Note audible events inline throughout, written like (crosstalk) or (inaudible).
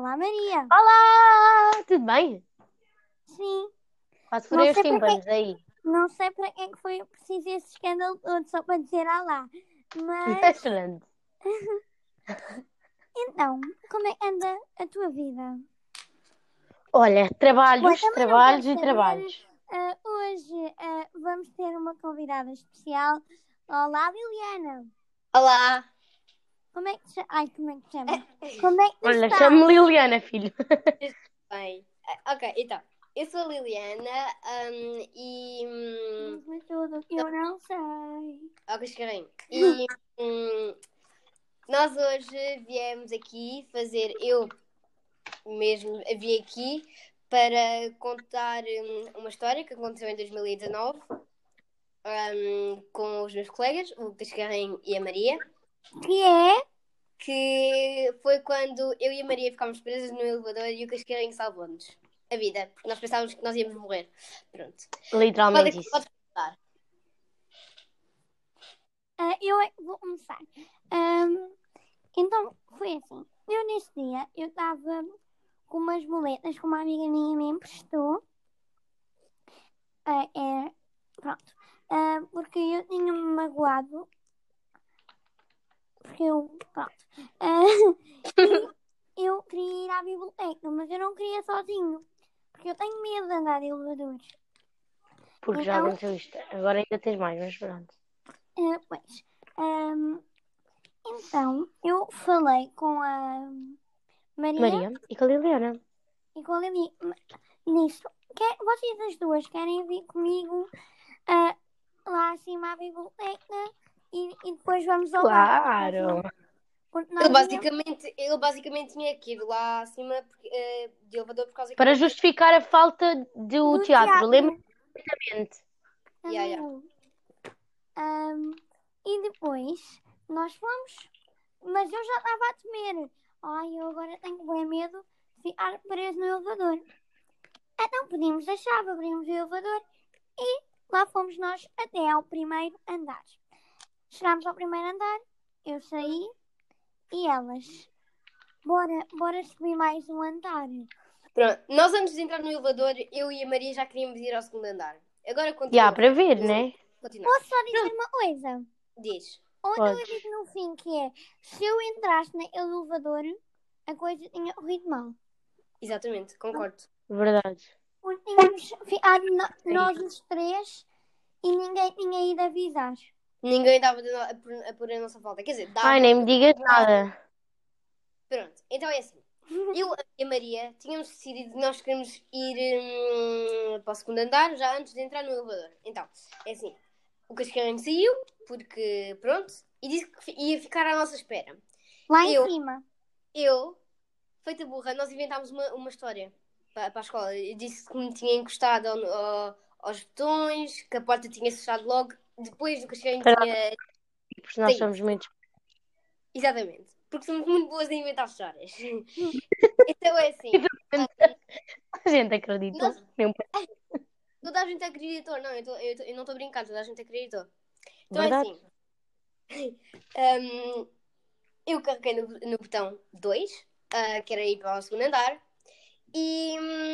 Olá, Maria. Olá! Tudo bem? Sim, Quase Não furei os sei para tímpanos aí. não sei para que é que foi preciso esse escândalo todo, só para dizer olá. Mas, Excelente. (laughs) então, como é que anda a tua vida? Olha, trabalhos, Bom, trabalhos e saber. trabalhos. Ah, hoje ah, vamos ter uma convidada especial. Olá, Liliana. Olá! Como é que te chama? Ai, como é que te chama? Como é que Olha, estás? chamo-me Liliana, filho. (laughs) Bem, ah, ok, então, eu sou a Liliana hum, e. hum, Diz-me tudo que eu não sei. Ok, Carrinho. (laughs) E hum, nós hoje viemos aqui fazer. Eu mesmo vim aqui para contar hum, uma história que aconteceu em 2019 hum, com os meus colegas, o Lucas Carrinho e a Maria. Que é? que foi quando eu e a Maria ficámos presas no elevador e o Cascarinho salvou-nos a vida, porque nós pensávamos que nós íamos morrer. Pronto. Literalmente Pode, isso. pode começar. Ah, eu é vou começar. Ahm, então, foi assim. Eu nesse dia, eu estava com umas boletas que uma amiga minha me emprestou. Ah, é, pronto. Ah, porque eu tinha-me magoado. Porque eu, pronto. Ah, e eu queria ir à biblioteca, mas eu não queria sozinho. Porque eu tenho medo de andar de elevadores. Porque já Então- aconteceu isto. Agora ainda tens mais, mas pronto. Ah, pois. ahm, então, eu falei com a Maria, Maria e com a Liliana. e com a Lili nisso. Quer, vocês as duas querem vir comigo ah, lá acima à biblioteca e, e depois vamos ao bar? Claro! Porque nós Ele íamos- basicamente, ele basicamente tinha que ir lá acima porque, eh, de elevador por causa que. Para justificar a falta do, do teatro. Lembro perfeitamente. Yeah, yeah. Ahm, ahm, e depois nós fomos, mas eu já estava a temer. Ai, eu agora tenho bem medo de ficar preso no elevador. Então pedimos a chave, abrimos o elevador e lá fomos nós até ao primeiro andar. Chegámos ao primeiro andar, eu saí e elas. Bora, bora subir mais um andar. Pronto, nós antes de entrar no elevador, eu e a Maria já queríamos ir ao segundo andar. Agora Já, continua. para ver, né? continua. Posso só dizer uma coisa? Diz. Onde eu digo no fim que é se eu entrasse naquele elevador, a coisa tinha corrido mal. Exatamente, concordo. Verdade. Porque tínhamos ficado no- nós os três e ninguém tinha ido avisar. Ninguém dava de no- a por, a por a nossa falta. Quer dizer, dava. Ai, nem me digas nada. Pronto, então é assim. Eu e a Maria tínhamos decidido que nós queremos ir hum, para o segundo andar já antes de entrar no elevador. Então, é assim. O Cascarenho saiu, porque pronto, e disse que ia ficar à nossa espera. Lá em Eu- cima. Eu, feita burra, nós inventámos uma, uma história para, para a escola. Eu disse que me tinha encostado ao- ao- aos botões, que a porta tinha fechado logo, depois do Espera. tinha. Porque nós Sim. somos muito. Exatamente. Porque somos muito boas em inventar histórias. (laughs) então é assim. A gente acredita. Nós- Mesmo. (laughs) Toda a gente acreditou, não, eu, tô- eu, tô- eu não estou brincando, toda a gente acreditou. Então Verdade. é assim. hum, eu carreguei no, no botão 2, que era ir para o segundo andar, e hum,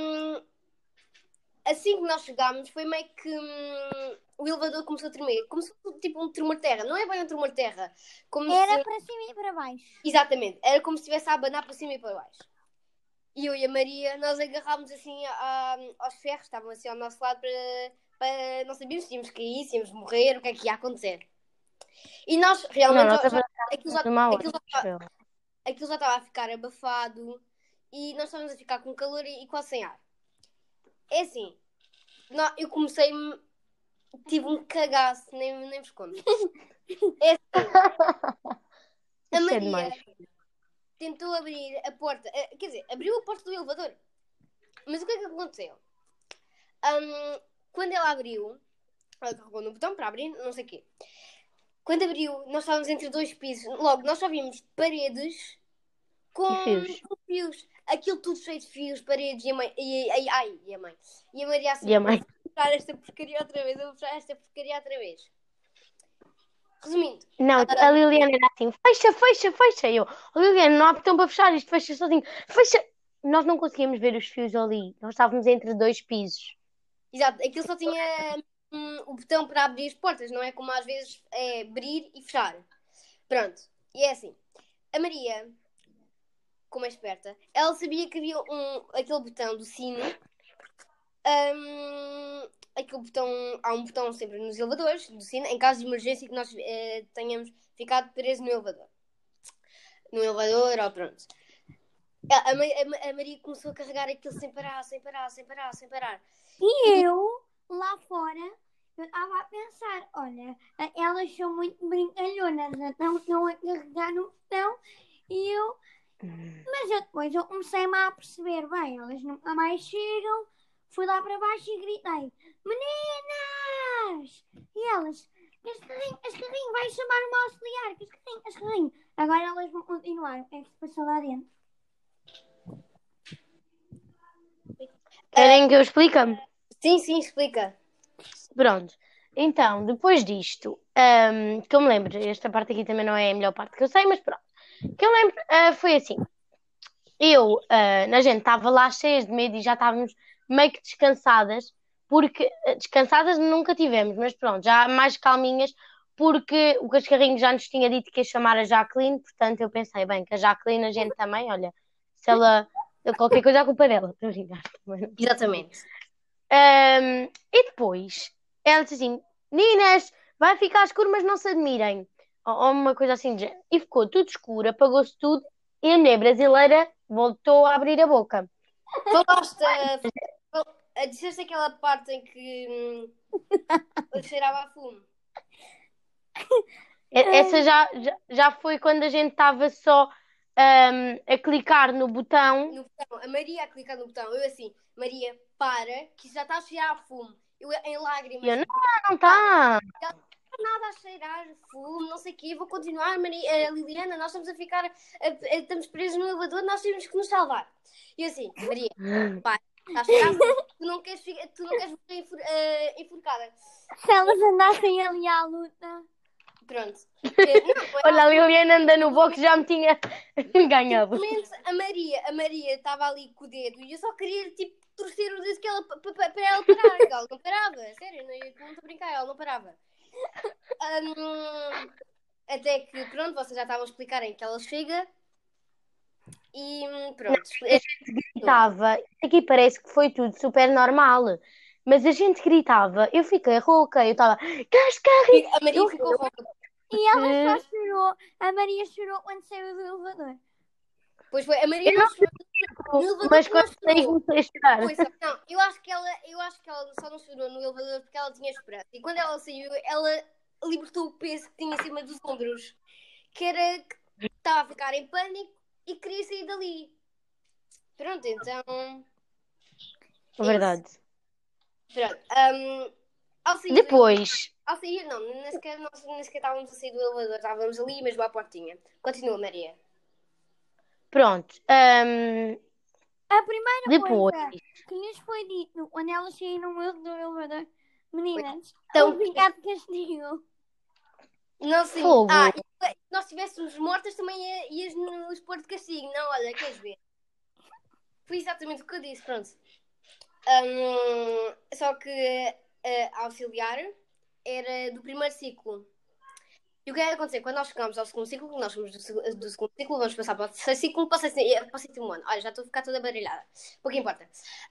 assim que nós chegámos, foi meio que hum, o elevador começou a tremer, como se fosse tipo um tremor de terra, não é bem um tremor de terra, como Era se, para cima e para baixo. exatamente, era como se estivesse a abanar para cima e para baixo. E eu e a Maria, nós agarrámos assim a- aos ferros, estavam assim ao nosso lado para, para não sabíamos se íamos cair, se íamos morrer, o que é que ia acontecer. E nós Não, realmente nós já- já- aquilo, já, aquilo, já, estava- aquilo já estava a ficar abafado e nós estávamos a ficar com calor e, e quase sem ar. É assim, nó- eu comecei-me, tive um cagaço, nem, nem vos conto. É assim, (laughs) a é Maria tentou abrir a porta, eh, quer dizer, abriu a porta do elevador. Mas o que é que aconteceu? Ahm, quando ela abriu, ela carregou no botão para abrir, não sei o quê. Quando abriu, nós estávamos entre dois pisos. Logo, nós só vimos paredes com fios. com fios. Aquilo tudo cheio de fios, paredes e a mãe. E, ai, ai, e a mãe. E a Maria assim, E a mãe? "Eu vou puxar esta porcaria outra vez, eu vou puxar esta porcaria outra vez. Resumindo, Não, a Liliana era assim, fecha, fecha, fecha. E eu, "Oh, Liliana, não há botão para fechar, isto fecha sozinho. Fecha. nós não conseguíamos ver os fios ali. Nós estávamos entre dois pisos. Exato, aquilo só tinha hum, o botão para abrir as portas, não é como às vezes é abrir e fechar. Pronto, e é assim. A Maria, como é esperta, ela sabia que havia um, aquele botão do sino. hum, aquele botão, há um botão sempre nos elevadores do sino, em caso de emergência que nós eh, tenhamos ficado presos no elevador. No elevador, ou pronto. A, a a Ma- a Maria começou a carregar aquilo sem parar, sem parar, sem parar, sem parar. E eu, lá fora, eu estava a pensar, olha, elas são muito brincalhonas, então estão a carregar no botão e eu... Mas eu depois eu comecei-me a perceber, bem, elas nunca mais chegam, fui lá para baixo e gritei, meninas! E elas, Cascarrinho, Cascarrinho, vai chamar o meu auxiliar, Cascarrinho, Cascarrinho. Agora elas vão continuar, o que é que se passou lá dentro? Querem que eu explique? Sim, sim, explica. Pronto. Então, depois disto, ahm, que eu me lembro, esta parte aqui também não é a melhor parte que eu sei, mas pronto. Que eu lembro, ah, foi assim. Eu, ah, a gente estava lá cheias de medo e já estávamos meio que descansadas, porque ah, descansadas nunca tivemos, mas pronto, já mais calminhas, porque o Cascarrinho já nos tinha dito que ia chamar a Jacqueline, portanto eu pensei, bem, que a Jacqueline a gente também, olha, se ela qualquer coisa a culpa é dela, estou a brincar. Exatamente. Ahm, e depois, ela disse assim: Meninas, vai ficar escuro, mas não se admirem. Ou, uma coisa assim. de género. E ficou tudo escuro, apagou-se tudo. E a mulher brasileira voltou a abrir a boca. Falaste, uh, disseste aquela parte em que hum, cheirava a fumo. Essa já, já, já foi quando a gente estava só ahm, a clicar no botão. No botão, a Maria a clicar no botão. Eu assim, Maria, para, que já está a cheirar a fumo. Eu em lágrimas. Eu, não, não está. Nada a cheirar fumo, não sei o quê, vou continuar, Maria, eh, Liliana, nós estamos a ficar, a- a- estamos presos no elevador, nós temos que nos salvar. E eu assim, Maria, pá, está a cheirar fumo, tu não queres, ficar- tu não queres morrer enfor- eh, enforcada. Se elas andassem ali à luta... Pronto. Eh, não, (laughs) Olha, a Liliana anda no box já me tinha (laughs) ganhado. A Maria, a Maria estava ali com o dedo e eu só queria tipo torcer o dedo que ela, para ela parar. Ela não parava, sério, não estou a brincar, ela não parava. Hum, até que pronto, vocês já estavam a explicarem que ela chega. E pronto. gritava, aqui parece que foi tudo super normal, mas a gente gritava, eu fiquei rouca, eu estava, cascarri, A Maria ficou rouca. E ela só chorou, a Maria chorou quando saiu do elevador. Pois foi, a Maria Eu não não chorou. No elevador mas não quando comecei a chorar. Pois, não, eu acho que ela, eu acho que ela só não chorou no elevador porque ela tinha esperança. E quando ela saiu, ela libertou o peso que tinha em cima dos ombros, que era que estava a ficar em pânico e queria sair dali. Pronto, então. Verdade. Pronto. hum, ao sair, Depois, ao sair, não, nem sequer, nós nem sequer estávamos a sair do elevador, estávamos ali mesmo à portinha. Continua, Maria. Pronto, hum, A primeira depois, coisa que lhes foi dito quando elas saíram do elevador, meninas, Então- obrigado castigo. Não, sim. Fogo. Ah, se nós estivéssemos mortas também ia- ias nos pôr de castigo. Não, olha, queres ver? Foi exatamente o que eu disse, pronto. Hum, só que a auxiliar era do primeiro ciclo. E o que é que acontecer? Quando nós chegamos ao segundo ciclo, nós somos do, do segundo ciclo, vamos passar para o terceiro ciclo, para o sétimo sétimo ano. Olha, já estou a ficar toda baralhada. Pouco importa.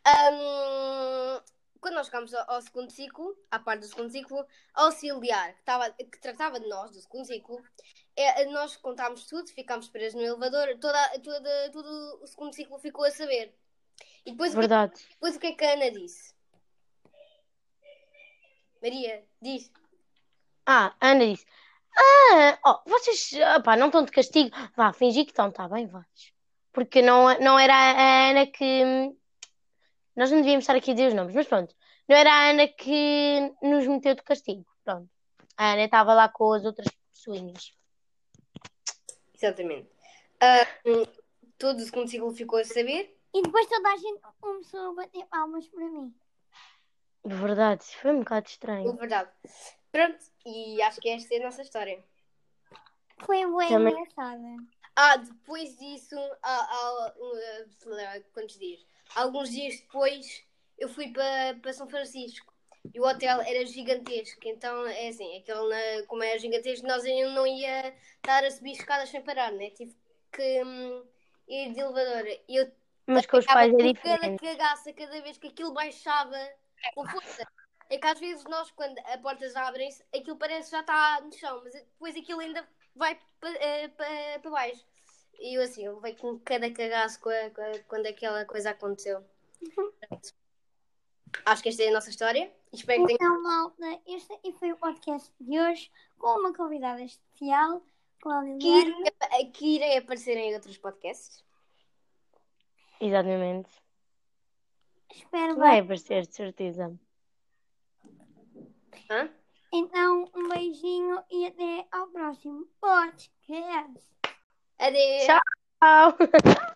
Hum, quando nós chegamos ao, ao segundo ciclo, à parte do segundo ciclo, a auxiliar, que, estava, que tratava de nós, do segundo ciclo, é, nós contámos tudo, ficámos presos no elevador, toda, toda, todo o segundo ciclo ficou a saber. E depois, o que, verdade. depois o que é que a Ana disse? Maria, diz. Ah, Ana disse, ah, oh, vocês, opá, não estão de castigo, vá, fingi que estão, está bem, vais. Porque não, não era a Ana que, nós não devíamos estar aqui a dizer os nomes, mas pronto, não era a Ana que nos meteu de castigo, pronto. A Ana estava lá com as outras pessoinhas. Exatamente. Ah, hum, todo o segundo ciclo ficou a saber. E depois toda a gente começou a bater palmas para mim. Verdade, foi um bocado É estranho. verdade. Pronto, e acho que esta é a nossa história. Foi bem Também- engraçada. Ah, depois disso, há, há, uh, quantos dias? Alguns dias depois, eu fui para para São Francisco. E o hotel era gigantesco, então é assim, aquele, na- como era gigantesco, nós eu não ia estar a subir escadas sem parar, né? Tive que hum, ir de elevador. E eu Mas com os pais é com cada diferente. cagaça cada vez que aquilo baixava com força. É que às vezes nós, quando as portas abrem-se, aquilo parece que já está no chão, mas depois aquilo ainda vai para baixo. E eu assim, eu levei com cada cagaço com a- com a- quando aquela coisa aconteceu. Acho que esta é a nossa história. Espero que tenham. Então, malta, este foi o podcast de hoje com uma convidada especial, com a Que irem, que irem aparecer em outros podcasts. Exatamente. Espero Vai bem. aparecer, de certeza. Hã? Então, um beijinho e até ao próximo podcast. Adeus. Tchau. (laughs)